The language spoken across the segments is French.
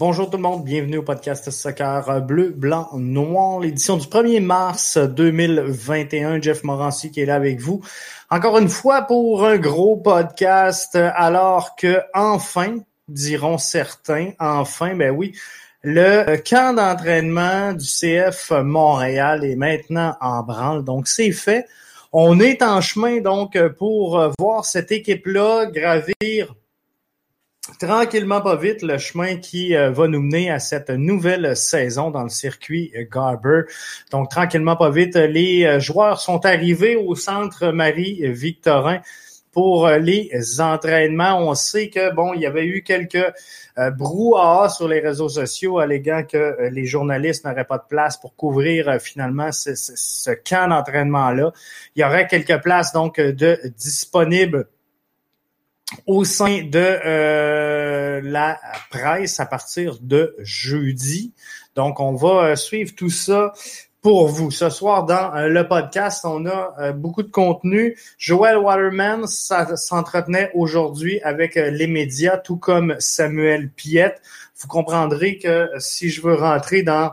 Bonjour tout le monde, bienvenue au podcast Soccer Bleu, Blanc, Noir, l'édition du 1er mars 2021. Jeff Morancy qui est là avec vous. Encore une fois pour un gros podcast, alors que enfin, diront certains, enfin, ben oui, le camp d'entraînement du CF Montréal est maintenant en branle, donc c'est fait. On est en chemin donc pour voir cette équipe-là gravir tranquillement pas vite le chemin qui euh, va nous mener à cette nouvelle saison dans le circuit Garber. Donc tranquillement pas vite, les euh, joueurs sont arrivés au centre Marie-Victorin pour euh, les entraînements. On sait que bon, il y avait eu quelques brouhaha sur les réseaux sociaux alléguant que les journalistes n'auraient pas de place pour couvrir finalement ce, ce camp d'entraînement-là. Il y aurait quelques places donc de disponibles au sein de euh, la presse à partir de jeudi. Donc, on va euh, suivre tout ça pour vous. Ce soir, dans euh, le podcast, on a beaucoup de contenu. Joel Waterman s'entretenait aujourd'hui avec les médias, tout comme Samuel Piette. Vous comprendrez que si je veux rentrer dans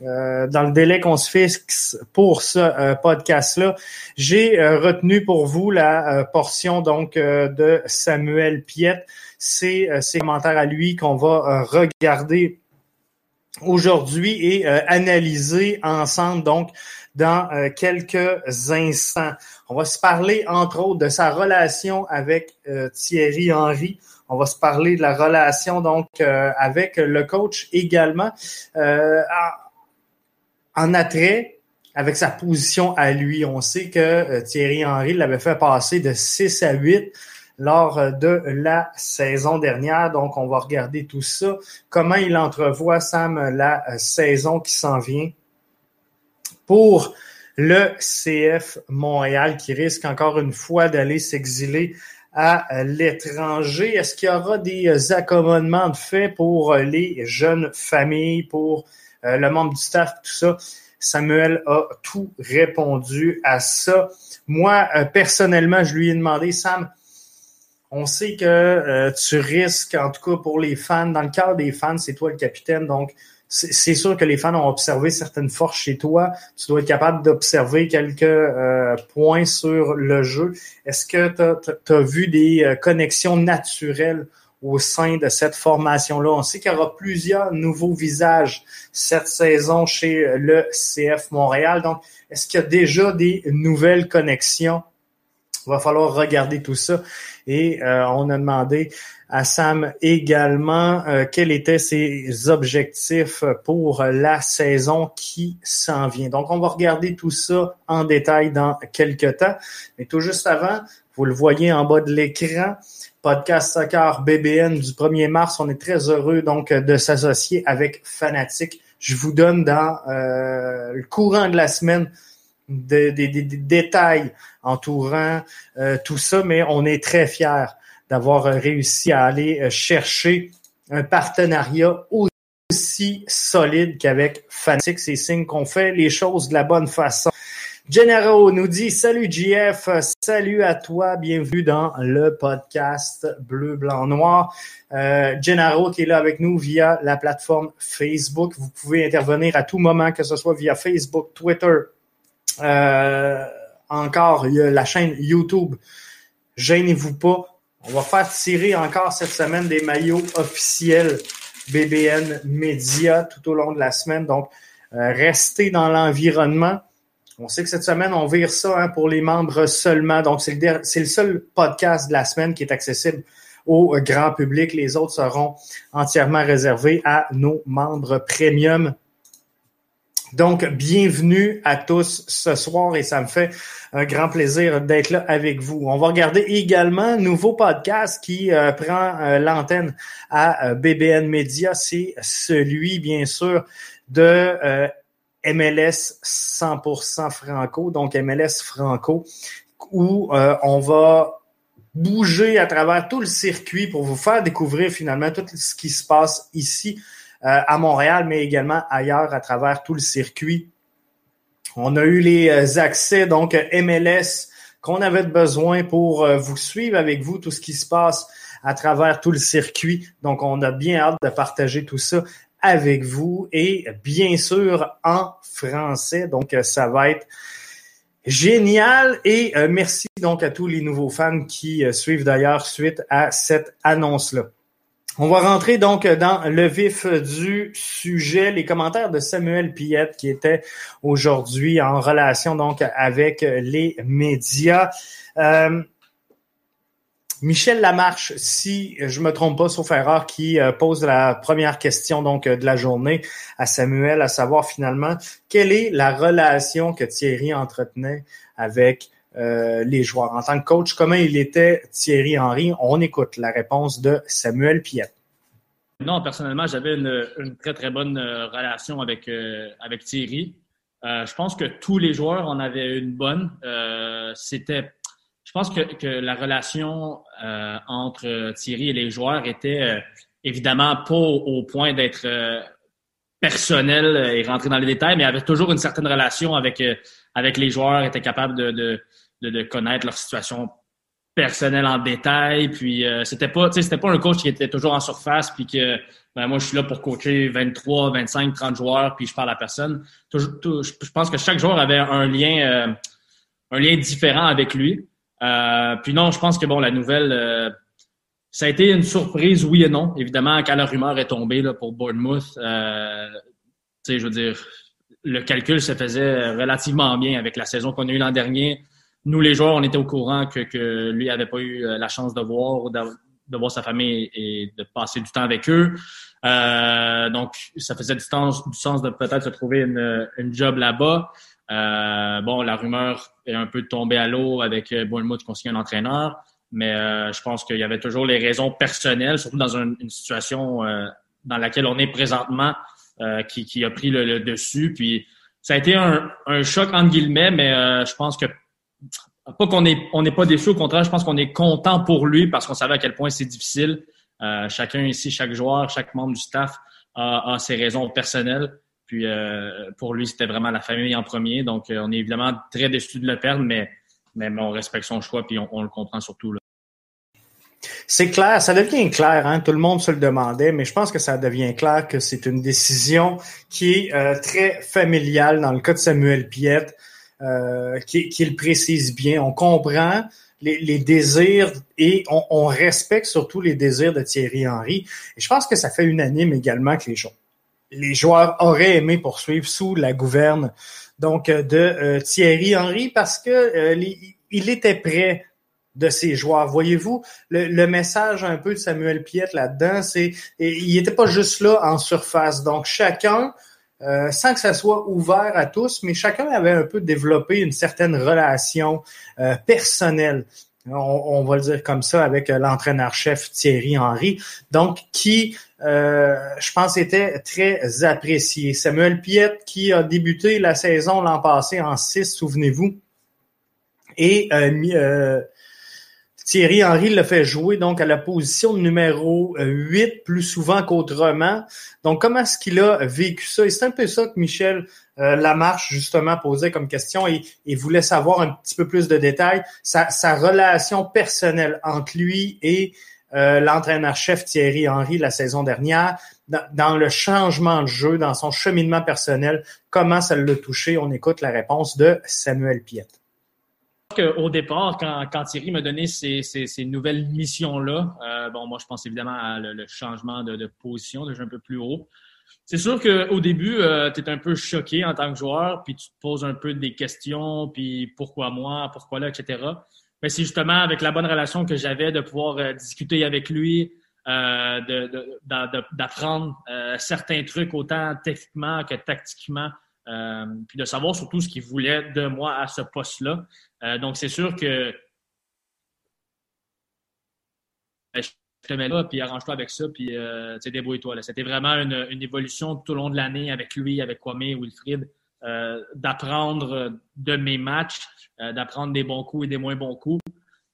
euh, dans le délai qu'on se fixe pour ce euh, podcast-là. J'ai euh, retenu pour vous la portion donc de Samuel Piette. C'est ses commentaires à lui qu'on va regarder aujourd'hui et analyser ensemble donc dans quelques instants. On va se parler entre autres de sa relation avec Thierry Henry. On va se parler de la relation donc avec le coach également en attrait avec sa position à lui. On sait que euh, Thierry Henry l'avait fait passer de 6 à 8 lors euh, de la saison dernière. Donc, on va regarder tout ça. Comment il entrevoit, Sam, la euh, saison qui s'en vient pour le CF Montréal qui risque encore une fois d'aller s'exiler à l'étranger. Est-ce qu'il y aura des accommodements de fait pour les jeunes familles, pour euh, le membre du staff, tout ça. Samuel a tout répondu à ça. Moi, euh, personnellement, je lui ai demandé, Sam, on sait que euh, tu risques, en tout cas pour les fans, dans le cadre des fans, c'est toi le capitaine, donc c'est sûr que les fans ont observé certaines forces chez toi. Tu dois être capable d'observer quelques points sur le jeu. Est-ce que tu as, vu des connexions naturelles au sein de cette formation-là. On sait qu'il y aura plusieurs nouveaux visages cette saison chez le CF Montréal. Donc, est-ce qu'il y a déjà des nouvelles connexions? Il va falloir regarder tout ça. Et euh, on a demandé à Sam également euh, quels étaient ses objectifs pour la saison qui s'en vient. Donc, on va regarder tout ça en détail dans quelques temps. Mais tout juste avant, vous le voyez en bas de l'écran, podcast soccer BBN du 1er mars. On est très heureux donc de s'associer avec Fanatic. Je vous donne dans euh, le courant de la semaine des, détails entourant euh, tout ça, mais on est très fiers d'avoir réussi à aller euh, chercher un partenariat aussi solide qu'avec Fanatic. C'est signe qu'on fait les choses de la bonne façon. Gennaro nous dit Salut JF, salut à toi, bienvenue dans le podcast Bleu, Blanc, Noir. Euh, Gennaro qui est là avec nous via la plateforme Facebook. Vous pouvez intervenir à tout moment, que ce soit via Facebook, Twitter. Euh, encore, la chaîne YouTube. Gênez-vous pas. On va faire tirer encore cette semaine des maillots officiels BBN Media tout au long de la semaine. Donc, euh, restez dans l'environnement. On sait que cette semaine, on vire ça hein, pour les membres seulement. Donc, c'est le, seul podcast de la semaine qui est accessible au grand public. Les autres seront entièrement réservés à nos membres premium. Donc, bienvenue à tous ce soir et ça me fait un grand plaisir d'être là avec vous. On va regarder également un nouveau podcast qui euh, prend euh, l'antenne à euh, BBN Media. C'est celui, bien sûr, de MLS 100% franco, donc MLS franco, où euh, on va bouger à travers tout le circuit pour vous faire découvrir finalement tout ce qui se passe ici euh, à Montréal, mais également ailleurs à travers tout le circuit. On a eu les euh, accès, donc MLS, qu'on avait besoin pour vous suivre avec vous tout ce qui se passe à travers tout le circuit. Donc, on a bien hâte de partager tout ça avec vous et bien sûr en français. Donc, ça va être génial et euh, merci donc à tous les nouveaux fans qui euh, suivent d'ailleurs suite à cette annonce-là. On va rentrer donc dans le vif du sujet, les commentaires de Samuel Piette qui était aujourd'hui en relation donc avec les médias. Euh, Michel Lamarche, si je me trompe pas, sauf erreur, qui euh, pose la première question donc de la journée à Samuel, à savoir finalement quelle est la relation que Thierry entretenait avec euh, les joueurs? En tant que coach, comment il était Thierry Henry? On écoute la réponse de Samuel Piette. Non, personnellement, j'avais une, très, très bonne euh, relation avec, euh, avec Thierry. je pense que tous les joueurs en avaient une bonne. C'était, je pense que, que la relation entre Thierry et les joueurs était évidemment pas au, point d'être personnel et rentrer dans les détails, mais avait toujours une certaine relation avec, avec les joueurs, était capable de de, connaître leur situation personnelle en détail. Puis euh, c'était pas, c'était pas un coach qui était toujours en surface, puis que ben, moi je suis là pour coacher 23, 25, 30 joueurs, puis je parle à personne. je pense que chaque joueur avait un lien, euh, un lien différent avec lui. Euh, puis non, je pense que bon, la nouvelle, ça a été une surprise, oui et non. Évidemment, quand la rumeur est tombée là, pour Bournemouth, sais, je veux dire, le calcul se faisait relativement bien avec la saison qu'on a eue l'an dernier nous, les joueurs, on était au courant que, que lui n'avait pas eu euh, la chance de voir, de, voir sa famille et de passer du temps avec eux. Euh, donc, ça faisait du, sens, du sens de peut-être se trouver une, une job là-bas. Euh, bon, la rumeur est un peu tombée à l'eau avec Bournemouth qu'on signe un entraîneur, mais euh, je pense qu'il y avait toujours les raisons personnelles, surtout dans une, situation euh, dans laquelle on est présentement, qui, qui, a pris le, dessus. Puis, ça a été un, choc entre guillemets, mais je pense que pas qu'on est n'est pas déçu, au contraire, je pense qu'on est content pour lui parce qu'on savait à quel point c'est difficile. Euh, chacun ici, chaque joueur, chaque membre du staff a, ses raisons personnelles. Puis euh, pour lui, c'était vraiment la famille en premier. Donc, euh, on est évidemment très déçu de le perdre, mais, mais, on respecte son choix puis on, le comprend surtout. C'est clair, ça devient clair, hein? tout le monde se le demandait, mais je pense que ça devient clair que c'est une décision qui est très familiale dans le cas de Samuel Piette. Euh, qu'il précise bien. On comprend les, désirs et on, respecte surtout les désirs de Thierry Henry. Et je pense que ça fait unanime également que les, les joueurs auraient aimé poursuivre sous la gouverne donc euh, de euh, Thierry Henry parce que il était prêt de ces joueurs. Voyez-vous, le, message un peu de Samuel Piette là-dedans, c'est il n'était pas juste là en surface. Donc chacun euh, sans que ça soit ouvert à tous, mais chacun avait un peu développé une certaine relation euh, personnelle. On, va le dire comme ça avec euh, l'entraîneur-chef Thierry Henry, donc qui, je pense, était très apprécié. Samuel Piette, qui a débuté la saison l'an passé en 6, souvenez-vous, et Thierry Henry le fait jouer donc à la position numéro 8 euh, plus souvent qu'autrement. Donc, comment est-ce qu'il a vécu ça? Et c'est un peu ça que Michel euh, Lamarche, justement, posait comme question et, voulait savoir un petit peu plus de détails. Sa, relation personnelle entre lui et euh, l'entraîneur-chef Thierry Henry la saison dernière, dans, le changement de jeu, dans son cheminement personnel, comment ça l'a touché? On écoute la réponse de Samuel Piette au départ, quand, Thierry m'a donné ces, nouvelles missions-là, euh, bon, moi, je pense évidemment à le, changement de, position, de jeu un peu plus haut. C'est sûr qu'au début, euh, tu es un peu choqué en tant que joueur, puis tu te poses un peu des questions, puis pourquoi moi, pourquoi là, etc. Mais c'est justement avec la bonne relation que j'avais de pouvoir euh, discuter avec lui, d'apprendre certains trucs autant techniquement que tactiquement, puis de savoir surtout ce qu'il voulait de moi à ce poste-là. Euh, donc, c'est sûr que te mets là, puis arrange-toi avec ça, puis euh, débrouille-toi. C'était vraiment une, évolution tout au long de l'année avec lui, avec Kwame, Wilfried, euh, d'apprendre de mes matchs, euh, d'apprendre des bons coups et des moins bons coups.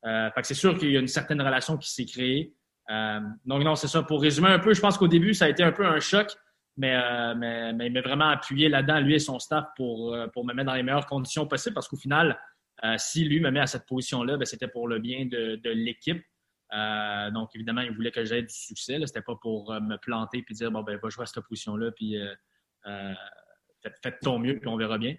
Euh, c'est sûr qu'il y a une certaine relation qui s'est créée. Euh, donc non, c'est ça. Pour résumer un peu, je pense qu'au début, ça a été un peu un choc, mais, mais, mais il m'a vraiment appuyé là-dedans, lui et son staff, pour, pour me mettre dans les meilleures conditions possibles, parce qu'au final, euh, si lui me met à cette position-là, ben, c'était pour le bien de, l'équipe. Euh, donc, évidemment, il voulait que j'aie du succès. Ce n'était pas pour me planter et dire, bon, ben, va jouer à cette position-là, puis faites, ton mieux, puis on verra bien.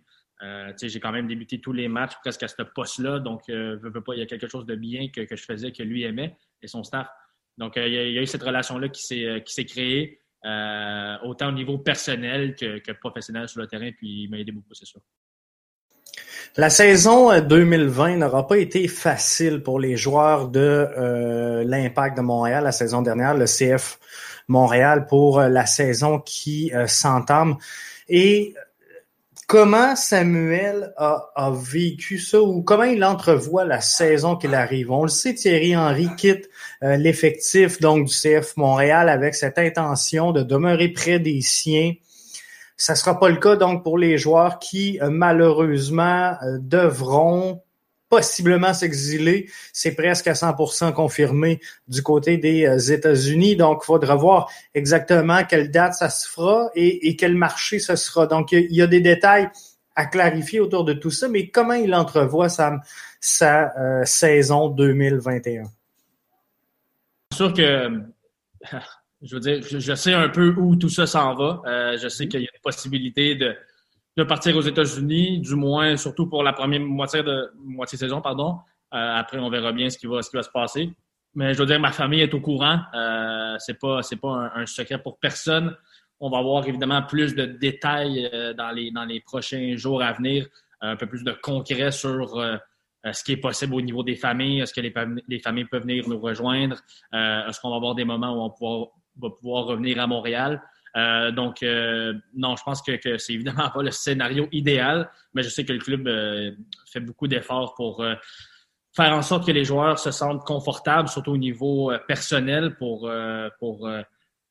j'ai quand même débuté tous les matchs presque à ce poste-là, donc il y a quelque chose de bien que, je faisais que lui aimait et son staff. Donc, il y, a, eu cette relation-là qui s'est créée, autant au niveau personnel que, que, professionnel sur le terrain, puis il m'a aidé beaucoup, c'est sûr. La saison 2020 euh, n'aura pas été facile pour les joueurs de euh, l'Impact de Montréal la saison dernière, le CF Montréal pour euh, la saison qui s'entame. Et comment Samuel a, vécu ça ou comment il entrevoit la saison qu'il arrive? On le sait, Thierry Henry quitte l'effectif donc du CF Montréal avec cette intention de demeurer près des siens ça sera pas le cas donc pour les joueurs qui euh, malheureusement euh, devront possiblement s'exiler. C'est presque à 100% confirmé du côté des euh, États-Unis. Donc, il faudra voir exactement quelle date ça se fera et, quel marché ce sera. Donc, il y a des détails à clarifier autour de tout ça, mais comment il entrevoit sa, sa saison 2021? C'est sûr que je veux dire, je, sais un peu où tout ça s'en va. Euh, je sais qu'il y a une possibilité de, de partir aux États-Unis, du moins, surtout pour la première moitié de moitié saison, pardon. Euh, après, on verra bien ce qui va, ce qui va se passer. Mais je veux dire, ma famille est au courant. Euh, c'est pas, c'est pas un, secret pour personne. On va avoir évidemment plus de détails euh, dans les dans les prochains jours à venir, un peu plus de concret sur ce qui est possible au niveau des familles. Est-ce que les, les familles peuvent venir nous rejoindre? Est-ce qu'on va avoir des moments où on pourra va pouvoir revenir à Montréal. Euh, donc, euh, non, je pense que, c'est évidemment pas le scénario idéal, mais je sais que le club euh, fait beaucoup d'efforts pour faire en sorte que les joueurs se sentent confortables, surtout au niveau personnel, pour, pour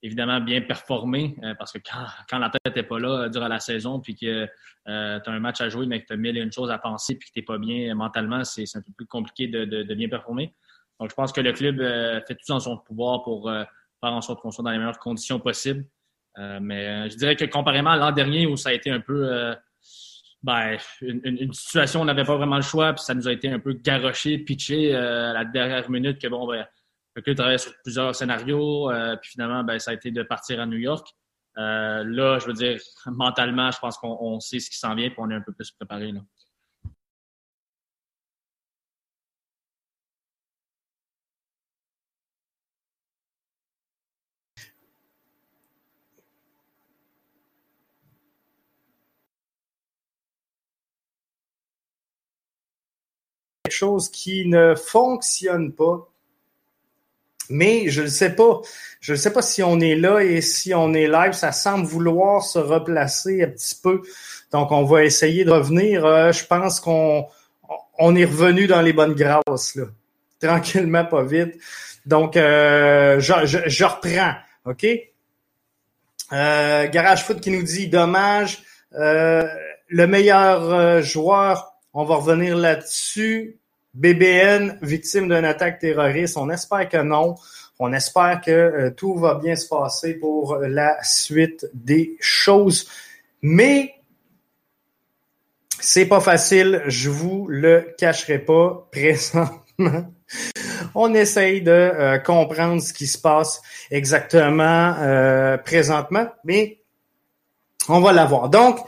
évidemment bien performer. parce que quand, quand la tête n'est pas là durant la saison, puis que tu as un match à jouer, mais que tu as mille et une choses à penser, puis que tu n'es pas bien mentalement, c'est un peu plus compliqué de, de, de, bien performer. Donc, je pense que le club fait tout en son pouvoir pour faire en sorte qu'on soit dans les meilleures conditions possibles. Euh, mais euh, je dirais que comparément à l'an dernier où ça a été un peu euh, ben, une, situation où on n'avait pas vraiment le choix, puis ça nous a été un peu garoché, pitché à la dernière minute que bon, ben, le travaillait sur plusieurs scénarios, puis finalement, ben, ça a été de partir à New York. là, je veux dire, mentalement, je pense qu'on sait ce qui s'en vient, puis on est un peu plus préparé. Là. Chose qui ne fonctionne pas. Mais je ne sais pas. Je ne sais pas si on est là et si on est live. Ça semble vouloir se replacer un petit peu. Donc, on va essayer de revenir. Euh, je pense qu'on on est revenu dans les bonnes grâces. Là. Tranquillement, pas vite. Donc, euh, je, je, reprends. OK? Euh, Garage Foot qui nous dit dommage. le meilleur joueur, on va revenir là-dessus. BBN, victime d'une attaque terroriste. On espère que non. On espère que euh, tout va bien se passer pour la suite des choses. Mais c'est pas facile, je vous le cacherai pas présentement. On essaye de euh, comprendre ce qui se passe exactement euh, présentement, mais on va l'avoir. Donc,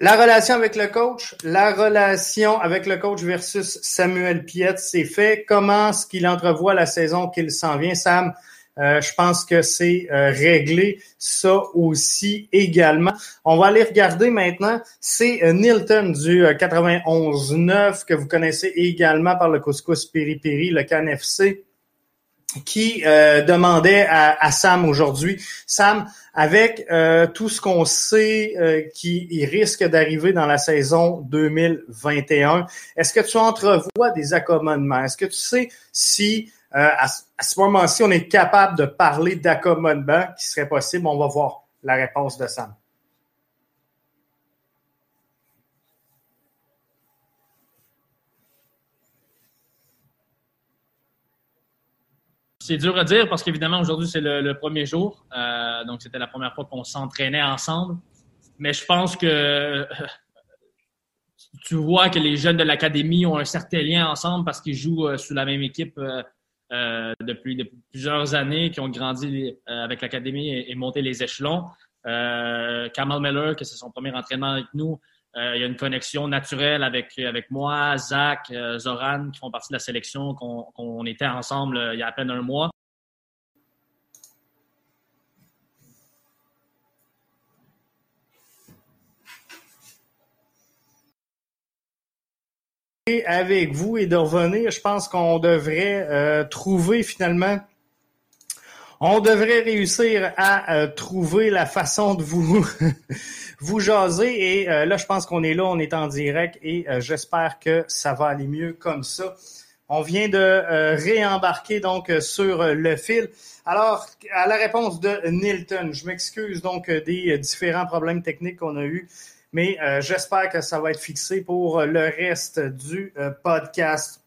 la relation avec le coach, la relation avec le coach versus Samuel Piette, c'est fait. Comment est-ce qu'il entrevoit la saison qu'il s'en vient, Sam? Euh, je pense que c'est euh, réglé ça aussi également. On va aller regarder maintenant. C'est euh, Nilton du 91-9 que vous connaissez également par le couscous Piri le CanFC qui euh, demandait à, Sam aujourd'hui, Sam, avec euh, tout ce qu'on sait euh, qui risque d'arriver dans la saison 2021, est-ce que tu entrevois des accommodements? Est-ce que tu sais si à, à, ce moment-ci, on est capable de parler d'accommodement qui serait possible? On va voir la réponse de Sam. C'est dur à dire parce qu'évidemment, aujourd'hui, c'est le, premier jour. Euh, donc, c'était la première fois qu'on s'entraînait ensemble. Mais je pense que tu vois que les jeunes de l'académie ont un certain lien ensemble parce qu'ils jouent euh, sous la même équipe euh, depuis, plusieurs années, qui ont grandi avec l'académie et, monté les échelons. Kamal Miller, que c'est son premier entraînement avec nous, il y a une connexion naturelle avec, avec moi, Zach, Zoran, qui font partie de la sélection, qu'on était ensemble il y a à peine un mois. avec vous et de revenir, je pense qu'on devrait euh, trouver finalement, on devrait réussir à euh, trouver la façon de vous vous jaser. Et euh, là, je pense qu'on est là, on est en direct et j'espère que ça va aller mieux comme ça. On vient de réembarquer donc sur le fil. Alors, à la réponse de Nilton, je m'excuse donc des différents problèmes techniques qu'on a eus mais euh, j'espère que ça va être fixé pour le reste du euh, podcast.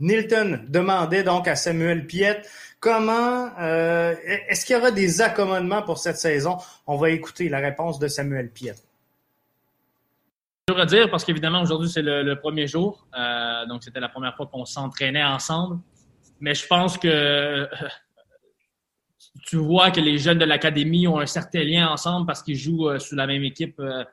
Nilton demandait donc à Samuel Piette comment euh, est-ce qu'il y aura des accommodements pour cette saison? On va écouter la réponse de Samuel Piette. Je veux dire parce qu'évidemment aujourd'hui c'est le, premier jour, donc c'était la première fois qu'on s'entraînait ensemble. Mais je pense que tu vois que les jeunes de l'académie ont un certain lien ensemble parce qu'ils jouent euh, sous la même équipe euh,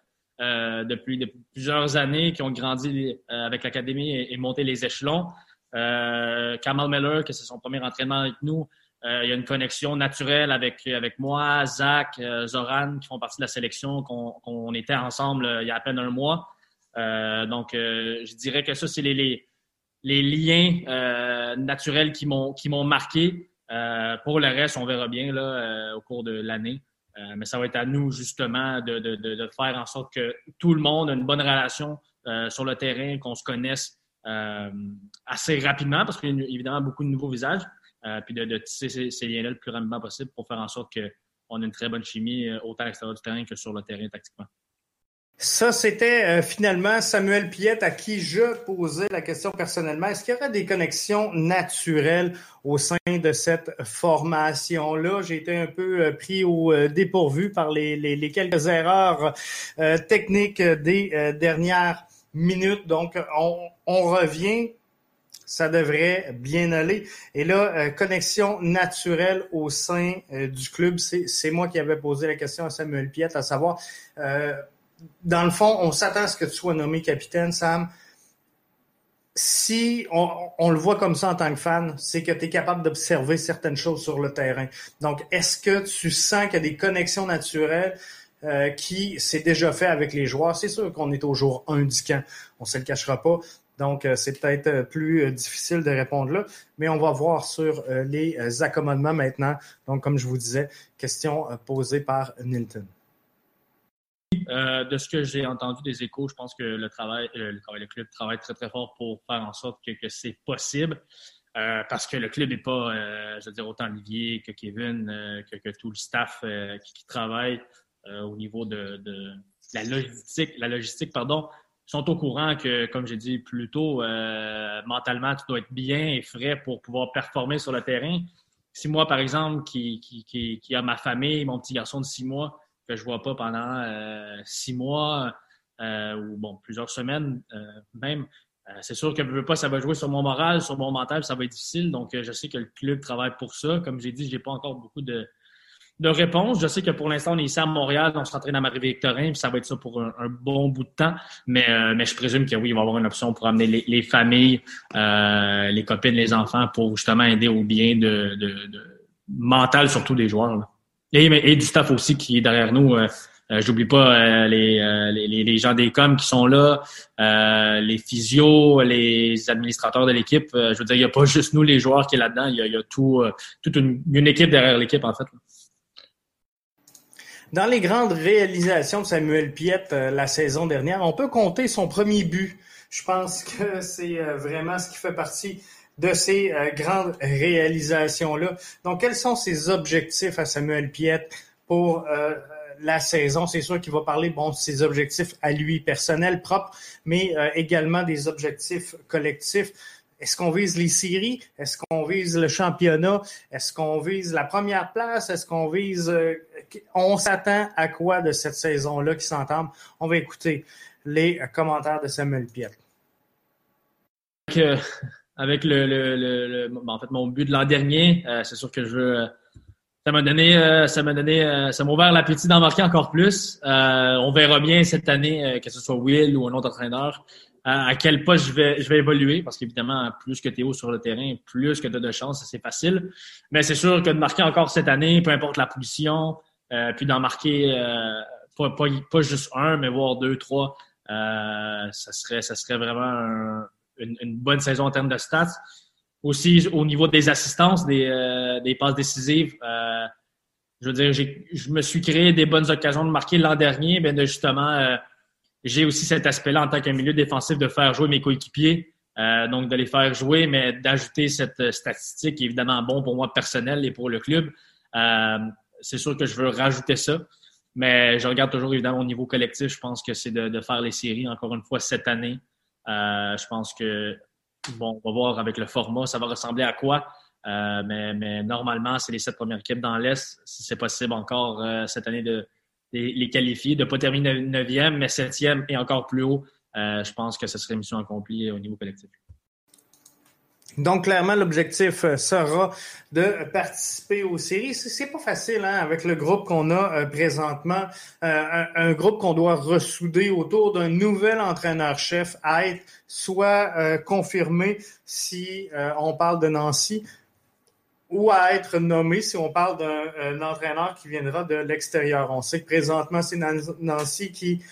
euh, depuis, plusieurs années, qui ont grandi avec l'académie et, monté les échelons. Kamal Miller, que c'est son premier entraînement avec nous, il y a une connexion naturelle avec, moi, Zach, Zoran, qui font partie de la sélection, qu'on était ensemble il y a à peine un mois. donc, je dirais que ça, c'est les, liens naturels qui m'ont marqué. Euh, pour le reste, on verra bien euh, au cours de l'année. Euh, mais ça va être à nous, justement, de, faire en sorte que tout le monde ait une bonne relation sur le terrain, qu'on se connaisse assez rapidement, parce qu'il y a évidemment beaucoup de nouveaux visages, puis de, tisser ces, liens-là le plus rapidement possible pour faire en sorte qu'on ait une très bonne chimie, autant à l'extérieur du terrain que sur le terrain tactiquement. Ça, c'était euh, finalement Samuel Piette à qui je posais la question personnellement. Est-ce qu'il y aurait des connexions naturelles au sein de cette formation-là? J'ai été un peu euh, pris au euh, dépourvu par les, les, quelques erreurs techniques des dernières minutes. Donc, on, on, revient. Ça devrait bien aller. Et là, connexion naturelle au sein du club, c'est moi qui avais posé la question à Samuel Piette, à savoir dans le fond, on s'attend à ce que tu sois nommé capitaine, Sam. Si on, le voit comme ça en tant que fan, c'est que tu es capable d'observer certaines choses sur le terrain. Donc, est-ce que tu sens qu'il y a des connexions naturelles? Euh, qui s'est déjà fait avec les joueurs? C'est sûr qu'on est au jour 1 du camp. On ne se le cachera pas. Donc, euh, c'est peut-être euh, plus difficile de répondre là, mais on va voir sur les accommodements maintenant. Donc, comme je vous disais, question posée par Nilton. De ce que j'ai entendu des échos, je pense que le travail, le, club travaille très, très fort pour faire en sorte que, c'est possible. Parce que le club n'est pas, je veux dire, autant Olivier que Kevin, que, tout le staff qui, travaille au niveau de, la logistique, la logistique, pardon, sont au courant que, comme j'ai dit plus tôt, mentalement, tu dois être bien et frais pour pouvoir performer sur le terrain. Si moi, par exemple, qui, qui, qui a ma famille, mon petit garçon de six mois, que je vois pas pendant euh, six mois euh, ou bon plusieurs semaines euh, même. c'est sûr que je veux pas, ça va jouer sur mon moral, sur mon mental, ça va être difficile. Donc, je sais que le club travaille pour ça. Comme j'ai dit, j'ai pas encore beaucoup de, de réponses. Je sais que pour l'instant, on est ici à Montréal, on se rentraîne à Marie-Victorin, puis ça va être ça pour un, bon bout de temps. Mais, mais je présume que oui, il va y avoir une option pour amener les, familles, les copines, les enfants pour justement aider au bien de, de, mental surtout des joueurs. Et, du staff aussi qui est derrière nous. Euh, euh J'oublie pas euh, les, euh, les, les, gens des coms qui sont là, les physios, les administrateurs de l'équipe. je veux dire, il n'y a pas juste nous les joueurs qui est là-dedans, il y a, tout, toute une, une, équipe derrière l'équipe en fait. Dans les grandes réalisations de Samuel Piette la saison dernière, on peut compter son premier but. Je pense que c'est vraiment ce qui fait partie de ces euh, grandes réalisations-là. Donc, quels sont ses objectifs à Samuel Piette pour euh, la saison? C'est sûr qu'il va parler, bon, de ses objectifs à lui personnels, propres, mais euh, également des objectifs collectifs. Est-ce qu'on vise les séries? Est-ce qu'on vise le championnat? Est-ce qu'on vise la première place? Est-ce qu'on vise... on s'attend à quoi de cette saison-là qui s'entame? On va écouter les commentaires de Samuel Piette avec le, le, le, en fait mon but de l'an dernier. c'est sûr que je veux ça m'a donné, euh, ça m'a donné, euh, ça m'a ouvert l'appétit d'en marquer encore plus. Euh, on verra bien cette année, que ce soit Will ou un autre entraîneur, à quel poste je vais, je vais évoluer, parce qu'évidemment, plus que Théo sur le terrain, plus que tu as de chance, c'est facile. Mais c'est sûr que de marquer encore cette année, peu importe la position, puis d'en marquer pas, pas, pas, juste un, mais voir deux, trois, ça serait, ça serait vraiment une, bonne saison en termes de stats. Aussi, au niveau des assistances, des, euh, des passes décisives, euh, je veux dire, je me suis créé des bonnes occasions de marquer l'an dernier, mais de justement, euh, j'ai aussi cet aspect-là en tant qu'un milieu défensif de faire jouer mes coéquipiers, donc de les faire jouer, mais d'ajouter cette statistique qui est évidemment bon pour moi personnel et pour le club. c'est sûr que je veux rajouter ça, mais je regarde toujours évidemment au niveau collectif. Je pense que c'est de, faire les séries encore une fois cette année. je pense que Bon, on va voir avec le format, ça va ressembler à quoi. Euh, mais, normalement, c'est les sept premières équipes dans l'Est. Si c'est possible encore euh, cette année de, les, qualifier, de ne pas terminer neuvième, mais septième et encore plus haut, euh, je pense que ce serait mission accomplie au niveau collectif. Donc, clairement, l'objectif euh, sera de participer aux séries. C'est pas facile hein, avec le groupe qu'on a euh, présentement, un, groupe qu'on doit ressouder autour d'un nouvel entraîneur-chef à être soit confirmé si on parle de Nancy ou à être nommé si on parle d'un entraîneur qui viendra de l'extérieur. On sait que présentement, c'est Nancy qui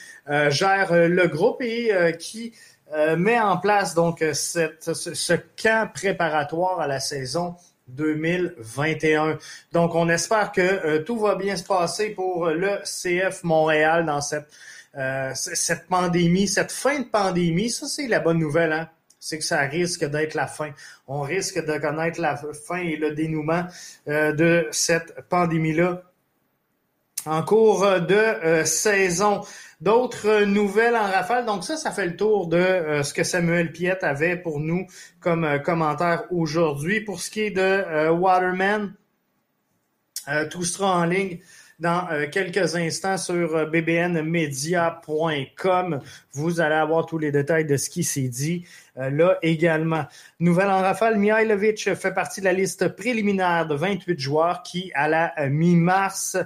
gère le groupe et qui euh, met en place donc cette, ce, camp préparatoire à la saison 2021. Donc, on espère que euh, tout va bien se passer pour le CF Montréal dans cette, euh, cette pandémie, cette fin de pandémie. Ça, c'est la bonne nouvelle, hein? C'est que ça risque d'être la fin. On risque de connaître la fin et le dénouement de cette pandémie-là en cours de saison. D'autres nouvelles en rafale. Donc ça, ça fait le tour de euh, ce que Samuel Piette avait pour nous comme euh, commentaire aujourd'hui. Pour ce qui est de euh, Waterman, tout sera en ligne dans quelques instants sur bbnmedia.com. Vous allez avoir tous les détails de ce qui s'est dit là également. Nouvelle en rafale, Mihailovic fait partie de la liste préliminaire de 28 joueurs qui, à la mi-mars,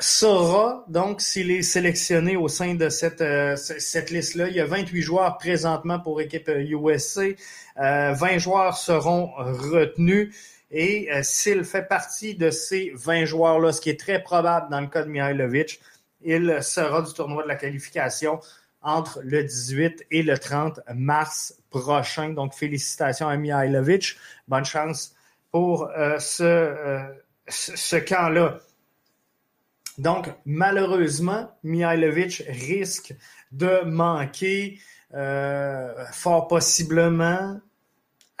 saura donc s'il est sélectionné au sein de cette, euh, cette liste-là. Il y a 28 joueurs présentement pour équipe. Euh, 20 joueurs seront retenus. Et euh, s'il fait partie de ces 20 joueurs-là, ce qui est très probable dans le cas de Mihailovic, il sera du tournoi de la qualification entre le 18 et le 30 mars prochain. Donc, félicitations à Mihailovic. Bonne chance pour euh, ce, ce camp-là. Donc, malheureusement, Mihailovic risque de manquer euh, fort possiblement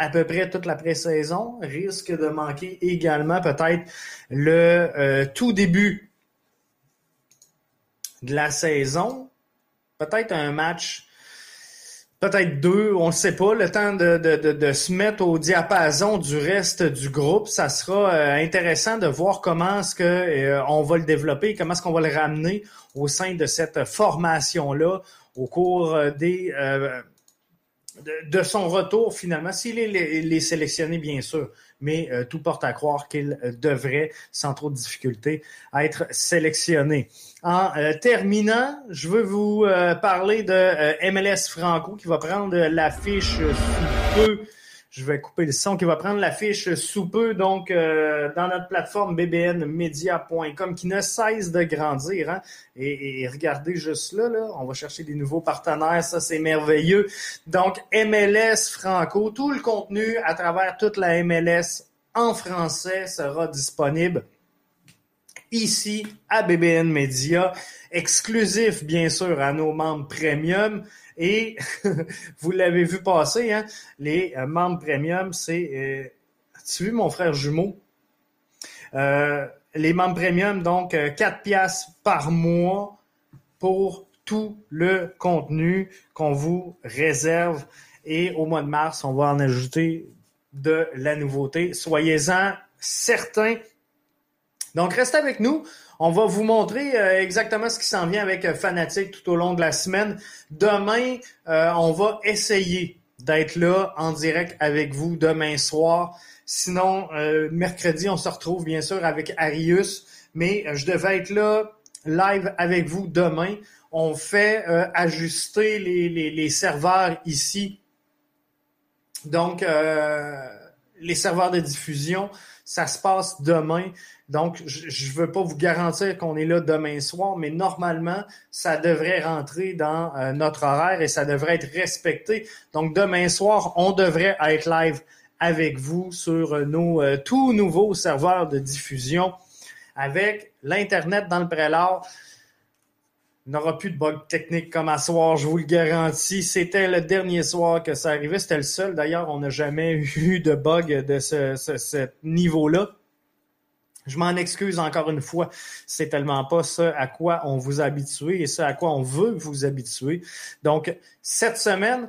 à peu près toute la pré-saison, risque de manquer également peut-être le euh, tout début de la saison, peut-être un match peut-être deux, on ne sait pas, le temps de, de, de, se mettre au diapason du reste du groupe. Ça sera euh, intéressant de voir comment est-ce que euh, on va le développer, comment est-ce qu'on va le ramener au sein de cette formation-là au cours euh, des de, son retour finalement, s'il est sélectionné, bien sûr, mais euh, tout porte à croire qu'il euh, devrait, sans trop de difficulté, être sélectionné. En euh, terminant, je veux vous parler de MLS Franco qui va prendre l'affiche sous peu je vais couper le son qui va prendre l'affiche sous peu, donc euh, dans notre plateforme bbnmedia.com qui ne cesse de grandir. Hein? Et, regardez juste là, là, on va chercher des nouveaux partenaires, ça c'est merveilleux. Donc MLS Franco, tout le contenu à travers toute la MLS en français sera disponible ici à BBN Media, exclusif bien sûr à nos membres premium. Et vous l'avez vu passer, hein, les euh, membres premium, c'est... Euh, as-tu vu mon frère jumeau? Euh, les membres premium, donc 4 piastres par mois pour tout le contenu qu'on vous réserve. Et au mois de mars, on va en ajouter de la nouveauté. Soyez-en certains. Donc, restez avec nous. On va vous montrer exactement ce qui s'en vient avec Fanatic tout au long de la semaine. Demain, on va essayer d'être là en direct avec vous demain soir. Sinon, mercredi, on se retrouve bien sûr avec Arius, mais je devais être là live avec vous demain. On fait ajuster les, serveurs ici donc, euh, les serveurs de diffusion, ça se passe demain. Donc, je ne veux pas vous garantir qu'on est là demain soir, mais normalement, ça devrait rentrer dans euh, notre horaire et ça devrait être respecté. Donc, demain soir, on devrait être live avec vous sur nos euh, tout nouveaux serveurs de diffusion avec l'Internet dans le prélat n'aura plus de bugs techniques comme à soir, je vous le garantis. C'était le dernier soir que ça arrivait. C'était le seul. D'ailleurs, on n'a jamais eu de bug de ce, ce, niveau-là. Je m'en excuse encore une fois. C'est tellement pas ça à quoi on vous a habitué et ça à quoi on veut vous habituer. Donc, cette semaine,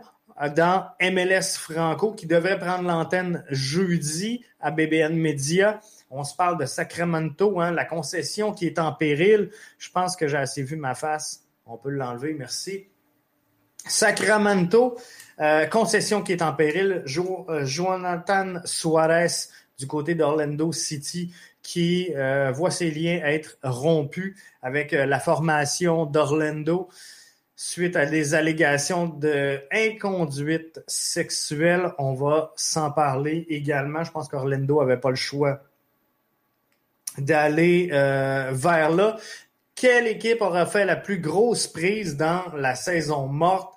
dans MLS Franco, qui devrait prendre l'antenne jeudi à BBN Media, on se parle de Sacramento, hein, la concession qui est en péril. Je pense que j'ai assez vu ma face. On peut l'enlever, merci. Sacramento, euh, concession qui est en péril. Euh, Jonathan Suarez du côté d'Orlando City qui euh, voit ses liens être rompus avec la formation d'Orlando suite à des allégations d'inconduite sexuelle. On va s'en parler également. Je pense qu'Orlando avait pas le choix d'aller euh, vers là. Quelle équipe aura fait la plus grosse prise dans la saison morte?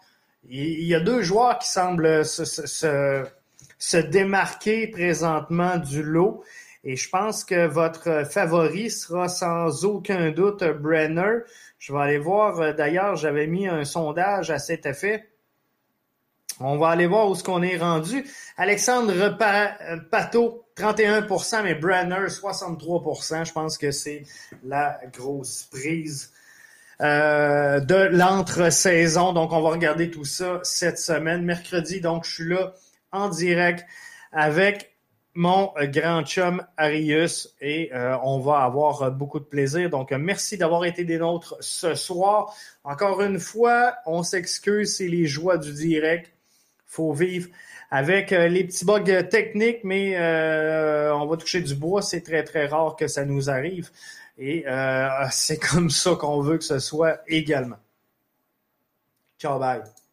Il y a deux joueurs qui semblent se, se, se démarquer présentement du lot. Et je pense que votre favori sera sans aucun doute Brenner. Je vais aller voir, euh, d'ailleurs, j'avais mis un sondage à cet effet. On va aller voir où ce qu'on est rendu. Alexandre Pato, 31% mais Brenner, 63% Je pense que c'est la grosse prise euh, de l'entre-saison. Donc, on va regarder tout ça cette semaine. Mercredi, donc, je suis là en direct avec mon grand chum Arius et euh, on va avoir beaucoup de plaisir. Donc, merci d'avoir été des nôtres ce soir. Encore une fois, on s'excuse, c'est les joies du direct faut vivre avec euh, les petits bugs techniques, mais euh, on va toucher du bois. C'est très, très rare que ça nous arrive. Et euh, c'est comme ça qu'on veut que ce soit également. Ciao, bye.